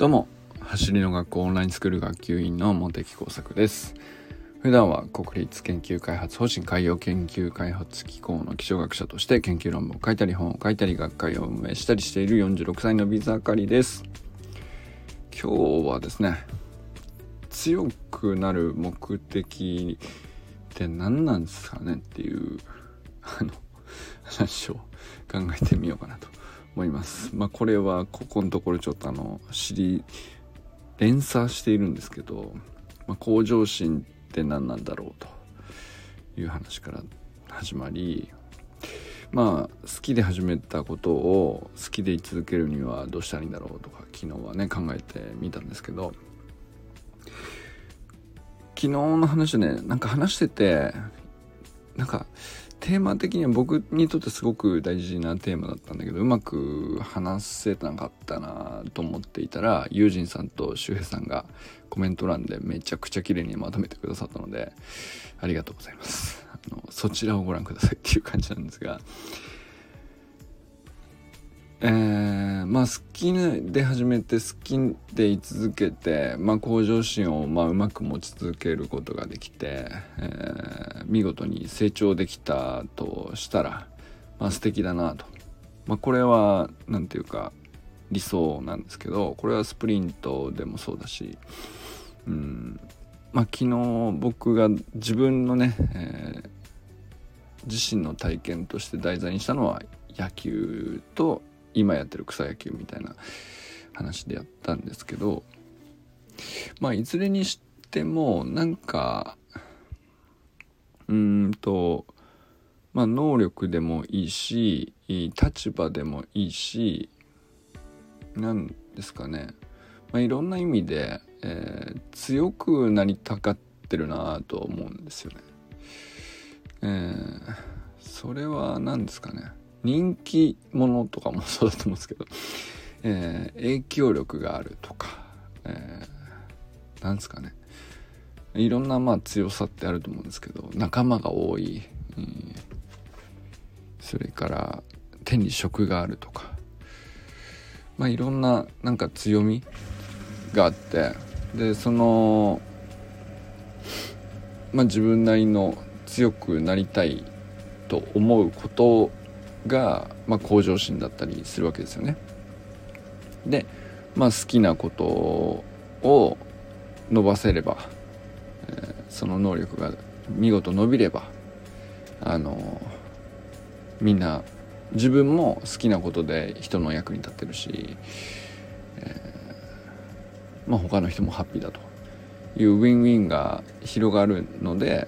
どうも走りの学校オンラインスクール学級委員の茂木耕作です。普段は国立研究開発法人海洋研究開発機構の気象学者として研究論文を書いたり本を書いたり学会を運営したりしている46歳のビザカリです。今日はですね強くなる目的って何なんですかねっていうあの話を考えてみようかなと。思います。まあ、これはここのところちょっとあの知り連鎖しているんですけど、まあ、向上心って何なんだろうという話から始まりまあ好きで始めたことを好きで居続けるにはどうしたらいいんだろうとか昨日はね考えてみたんですけど昨日の話ねなんか話しててなんかテーマ的には僕にとってすごく大事なテーマだったんだけどうまく話せなかったなと思っていたらユージンさんと周平さんがコメント欄でめちゃくちゃ綺麗にまとめてくださったのでありがとうございます。あのそちらをご覧くださいっていう感じなんですがえー、まあ好きで始めて好きでい続けて、まあ、向上心をまあうまく持ち続けることができて、えー、見事に成長できたとしたら、まあ、素敵だなと、まあ、これは何て言うか理想なんですけどこれはスプリントでもそうだしうんまあ昨日僕が自分のね、えー、自身の体験として題材にしたのは野球と今やってる草野球みたいな話でやったんですけどまあいずれにしてもなんかうんとまあ能力でもいいし立場でもいいし何ですかね、まあ、いろんな意味で、えー、強くなりたかってるなと思うんですよね。えー、それは何ですかね人気者とかもそうだと思うんですけど、えー、影響力があるとか、えー、なんですかね。いろんなまあ強さってあると思うんですけど仲間が多い、うん、それから手に職があるとか。まあいろんななんか強みがあってでそのまあ自分なりの強くなりたいと思うことが、まあ、向上心だったりするわけですよね。で、まあ、好きなことを伸ばせれば、えー、その能力が見事伸びればあのみんな自分も好きなことで人の役に立ってるし、えー、まあ、他の人もハッピーだというウィンウィンが広がるので、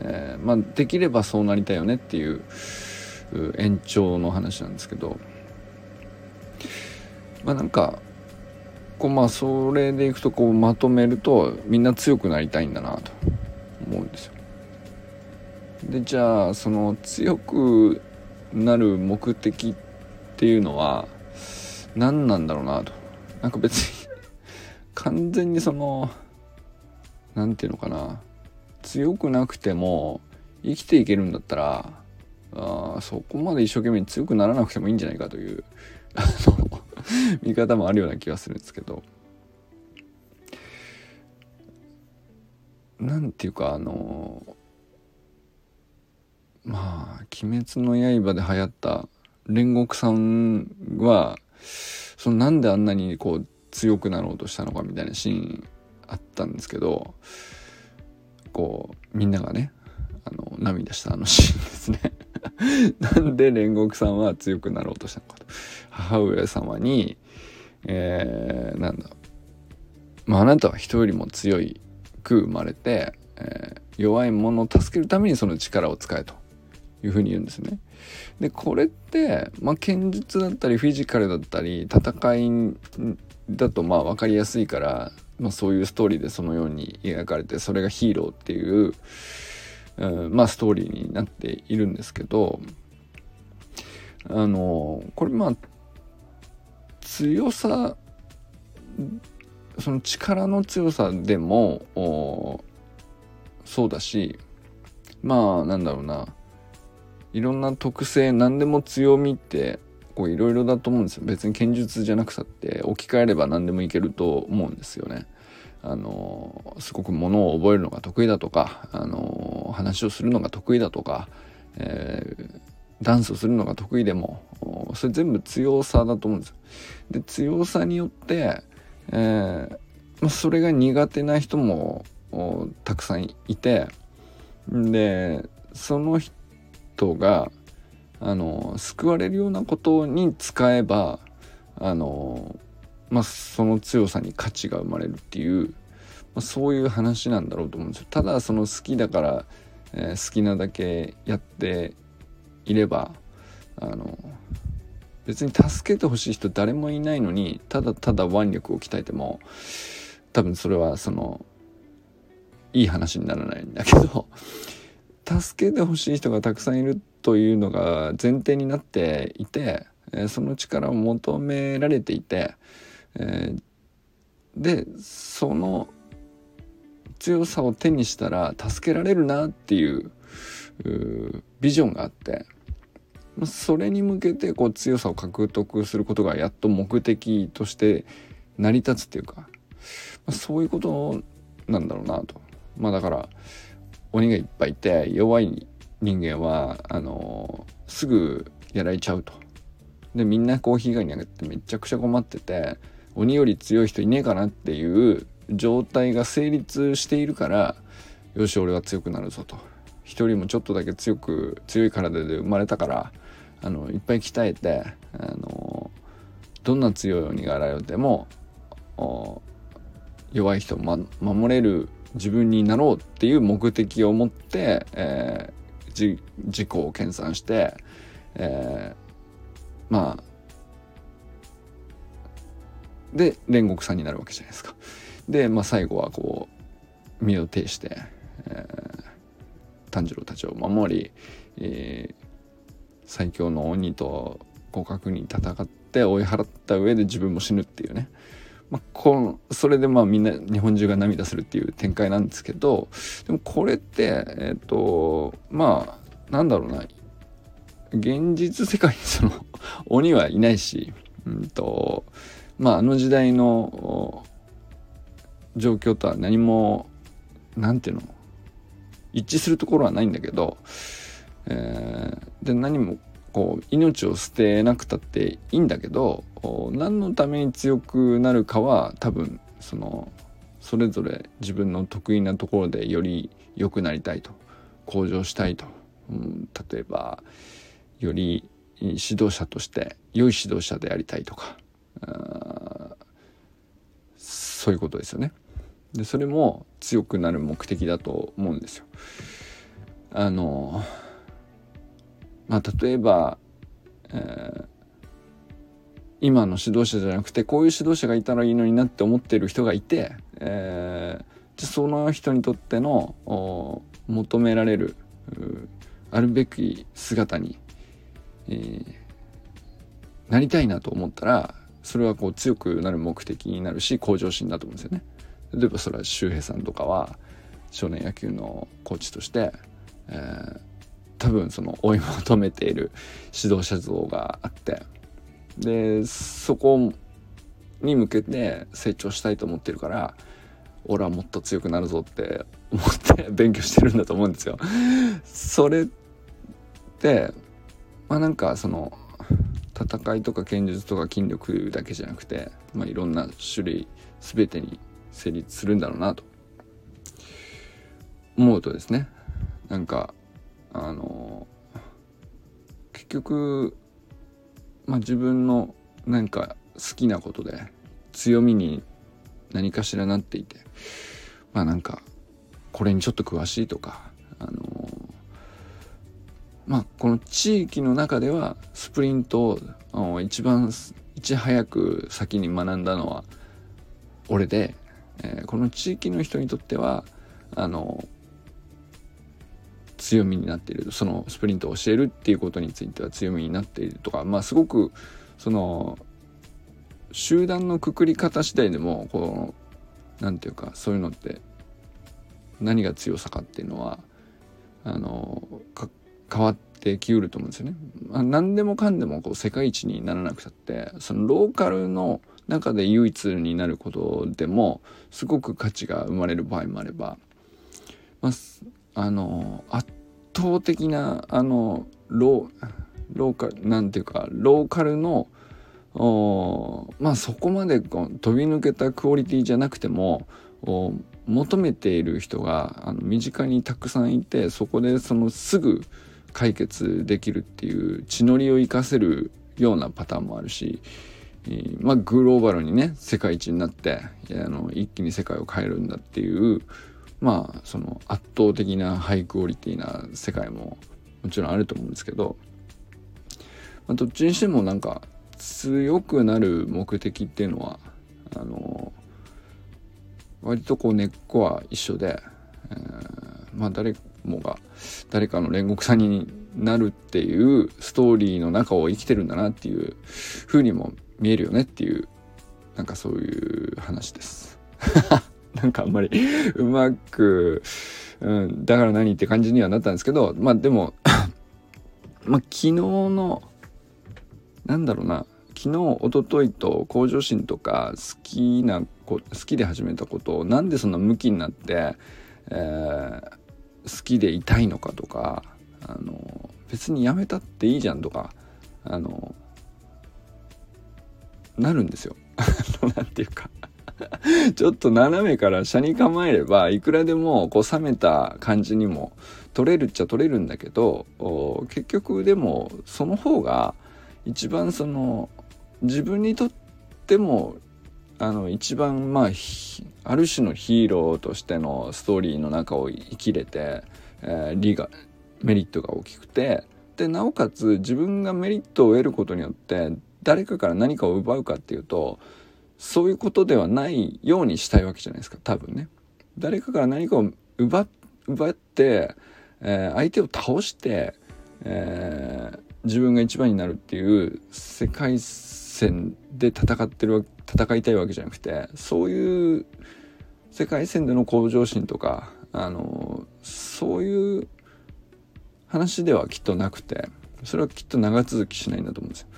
えー、まあ、できればそうなりたいよねっていう延長の話なんですけどまあなんかこうまあそれでいくとこうまとめるとみんな強くなりたいんだなと思うんですよ。でじゃあその強くなる目的っていうのは何なんだろうなとなんか別に 完全にその何て言うのかな強くなくても生きていけるんだったらあそこまで一生懸命に強くならなくてもいいんじゃないかという 見方もあるような気がするんですけど。なんていうかあのまあ「鬼滅の刃」で流行った煉獄さんはそのなんであんなにこう強くなろうとしたのかみたいなシーンあったんですけどこうみんながねあの涙したあのシーンですね。なんで煉獄さんは強くなろうとしたのかと。母上様に、えー、なんだ、まあ、あなたは人よりも強いく生まれて、えー、弱い者を助けるためにその力を使えというふうに言うんですね。で、これって、まあ、剣術だったりフィジカルだったり戦いだとまあ分かりやすいから、まあ、そういうストーリーでそのように描かれてそれがヒーローっていううん、まあストーリーになっているんですけどあのこれまあ強さその力の強さでもそうだしまあなんだろうないろんな特性何でも強みって構いろいろだと思うんですよ別に剣術じゃなくたって置き換えれば何でもいけると思うんですよね。あのすごくものを覚えるのが得意だとか、あの話をするのが得意だとか、えー、ダンスをするのが得意でもそれ全部強さだと思うんですよ。で強さによって、えー、それが苦手な人もたくさんいてでその人があの救われるようなことに使えばあの、まあ、その強さに価値が生まれるっていう、まあ、そういう話なんだろうと思うんですよ。ただその好きだから、えー、好きなだけやっていればあの別に助けてほしい人誰もいないのにただただ腕力を鍛えても多分それはそのいい話にならないんだけど助けてほしい人がたくさんいるというのが前提になっていて、えその力を求められていて、えでその強さを手にしたら助けられるなっていうビジョンがあってそれに向けてこう強さを獲得することがやっと目的として成り立つっていうかまそういうことなんだろうなと。まあだから鬼がいっぱいいて弱い人間はあのすぐやられちゃうと。でみんなこう被害に遭ってめちゃくちゃ困ってて鬼より強い人いねえかなっていう状態が成立しているからよし俺は強くなるぞと。一人もちょっとだけ強く強い体で生まれたからあのいっぱい鍛えてあのどんな強い鬼が現れても弱い人を、ま、守れる自分になろうっていう目的を持って、えー、自己を研鑽して、えー、まあで煉獄さんになるわけじゃないですか。で、まあ、最後はこう身を挺して、えー、炭治郎たちを守り、えー、最強の鬼と互角に戦って追い払った上で自分も死ぬっていうね。まあ、このそれでまあみんな日本中が涙するっていう展開なんですけどでもこれってえっ、ー、とまあなんだろうな現実世界にその鬼はいないし、うんとまあ、あの時代の状況とは何も何ていうの？一致するところはないんだけど、えー、で何もこう命を捨てなくたっていいんだけど何のために強くなるかは多分そのそれぞれ自分の得意なところでより良くなりたいと向上したいと、うん、例えばより指導者として良い指導者でありたいとか。そういうことですよね。でそれも強くなる目的だと思うんですよ。あのまあ、例えば、えー、今の指導者じゃなくてこういう指導者がいたらいいのになって思ってる人がいて、えー、じゃその人にとっての求められるあるべき姿に、えー、なりたいなと思ったらそれはこう強くなる目的になるし向上心だと思うんですよね。例えばそれは周平さんとかは少年野球のコーチとして、えー、多分その追い求めている指導者像があってでそこに向けて成長したいと思ってるから俺はもっと強くなるぞって思って勉強してるんだと思うんですよ。それってまあなんかその戦いとか剣術とか筋力だけじゃなくて、まあ、いろんな種類全てに成立するんだろうなと。思うとですねなんかあの結局、まあ、自分の何か好きなことで強みに何かしらなっていてまあなんかこれにちょっと詳しいとかあのまあこの地域の中ではスプリントを一番いち早く先に学んだのは俺で、えー、この地域の人にとってはあの強みになっているそのスプリントを教えるっていうことについては強みになっているとかまあすごくその集団のくくり方次第でもこう何て言うかそういうのって何が強さかっていうのはあの変わってきうると思うんですよね。まあ、何でもかんでもこう世界一にならなくたってそのローカルの中で唯一になることでもすごく価値が生まれる場合もあれば、まあ、あの圧倒的なあのローローカルなんていうかローカルのまあそこまで飛び抜けたクオリティじゃなくても求めている人があの身近にたくさんいてそこでそのすぐ解決できるっていう血のりを生かせるようなパターンもあるし、まあ、グローバルにね世界一になってあの一気に世界を変えるんだっていうまあその圧倒的なハイクオリティな世界ももちろんあると思うんですけど、まあ、どっちにしてもなんか強くなる目的っていうのはあの割とこう根っこは一緒で、えー、まあ誰もが誰かの煉獄さんになるっていうストーリーの中を生きてるんだなっていう風にも見えるよねっていうなんかそういう話です。なんかあんまりうまく、うん、だから何って感じにはなったんですけどまあでも まあ昨日のなんだろうな昨日一昨日と向上心とか好きなこ好きで始めたことをなんでそんな向きになって、えー、好きでいたいのかとかあの別にやめたっていいじゃんとかあのなるんですよ。なんていうか ちょっと斜めから車に構えればいくらでもこう冷めた感じにも取れるっちゃ取れるんだけど結局でもその方が一番その自分にとってもあの一番まあある種のヒーローとしてのストーリーの中を生きれて、えー、利がメリットが大きくてでなおかつ自分がメリットを得ることによって誰かから何かを奪うかっていうとそういうことではないようにしたいわけじゃないですか多分ね。誰かから何かを奪奪って、えー、相手を倒して、えー、自分が一番になるっていう世界線で戦ってる戦いたいわけじゃなくてそういう世界線での向上心とかあのそういう話ではきっとなくてそれはきっと長続きしないんだと思うんですよ。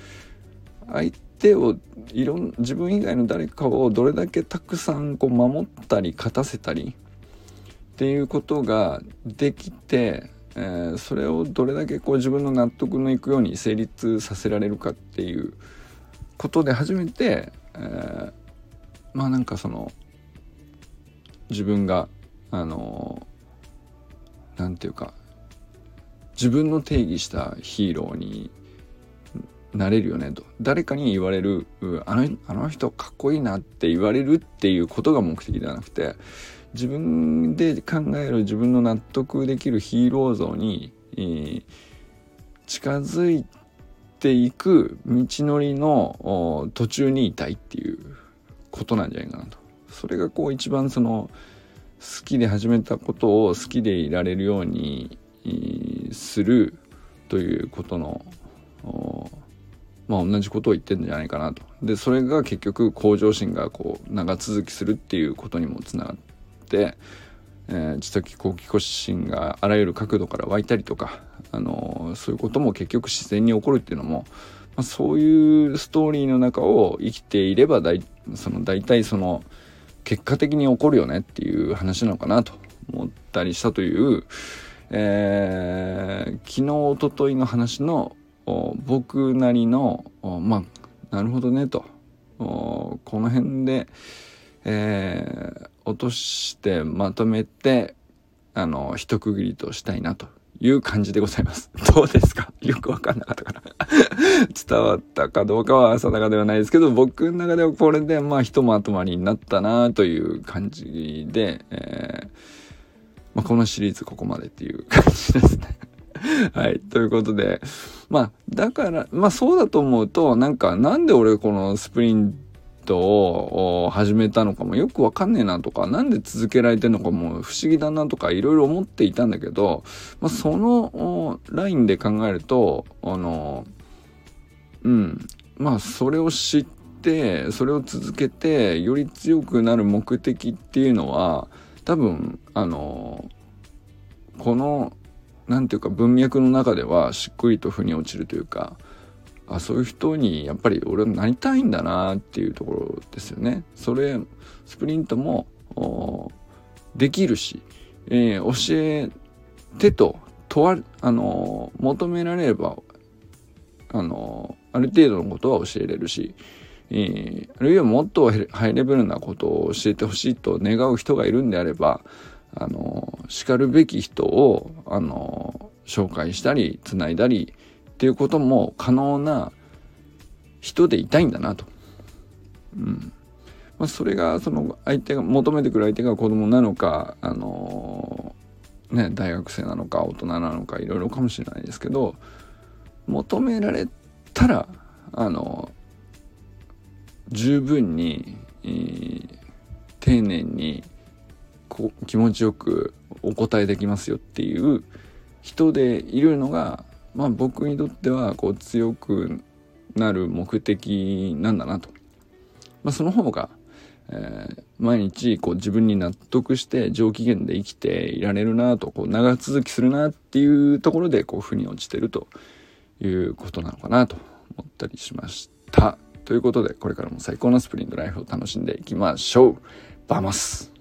相手をいろん自分以外の誰かをどれだけたくさんこう守ったり勝たせたりっていうことができてえー、それをどれだけこう自分の納得のいくように成立させられるかっていうことで初めて、えー、まあなんかその自分があの何て言うか自分の定義したヒーローになれるよねと誰かに言われるあのあの人かっこいいなって言われるっていうことが目的ではなくて自分で考える自分の納得できるヒーロー像に、えー、近づいていく道のりの途中にいたいっていうことなんじゃないかなと。それがこう一番その好きで始めたことを好きでいられるようにするということのまあ同じことを言ってんじゃないかなと。でそれが結局向上心がこう長続きするっていうことにもつながって、えー、知的好奇心があらゆる角度から湧いたりとか、あのー、そういうことも結局自然に起こるっていうのも、まあ、そういうストーリーの中を生きていれば大その大体その結果的に起こるよねっていう話なのかなと思ったりしたという、えー、昨日おとといの話の僕なりのまあなるほどねとこの辺で、えー、落としてまとめて、あの、一区切りとしたいなという感じでございます。どうですか？よくわかんなかったかな？伝わったかどうかは定かではないですけど、僕の中ではこれで、まあ、ひとまとまりになったなという感じで、えー、まあ、このシリーズここまでっていう感じですね。はい。ということで、まあ、だから、まあそうだと思うと、なんか、なんで俺このスプリントを始めたのかもよくわかんねえなとか、なんで続けられてんのかも不思議だなとかいろいろ思っていたんだけど、まあ、そのラインで考えると、あの、うん、まあそれを知って、それを続けて、より強くなる目的っていうのは、多分、あの、この何ていうか文脈の中ではしっくりと腑に落ちるというかあそういう人にやっぱり俺はなりたいんだなっていうところですよね。それスプリントもできるし、えー、教えてと問わあの求められればあのある程度のことは教えれるし、えー、あるいはもっとハイレベルなことを教えてほしいと願う人がいるんであればあの叱るべき人をあの紹介したりつないだりっていうことも可能な人でいたいんだなと。うんまあ、それがその相手が求めてくる相手が子供なのかあのね大学生なのか大人なのかいろいろかもしれないですけど求められたらあの十分に、えー、丁寧にこ気持ちよくお答えできますよっていう人でいるのがまあ僕にとってはこう強くなる目的なんだなと。まあ、その方が、えー、毎日こう自分に納得して上機嫌で生きていられるなとこう長続きするなっていうところでこう腑に落ちてるということなのかなと思ったりしました。ということでこれからも最高のスプリントライフを楽しんでいきましょう。バマス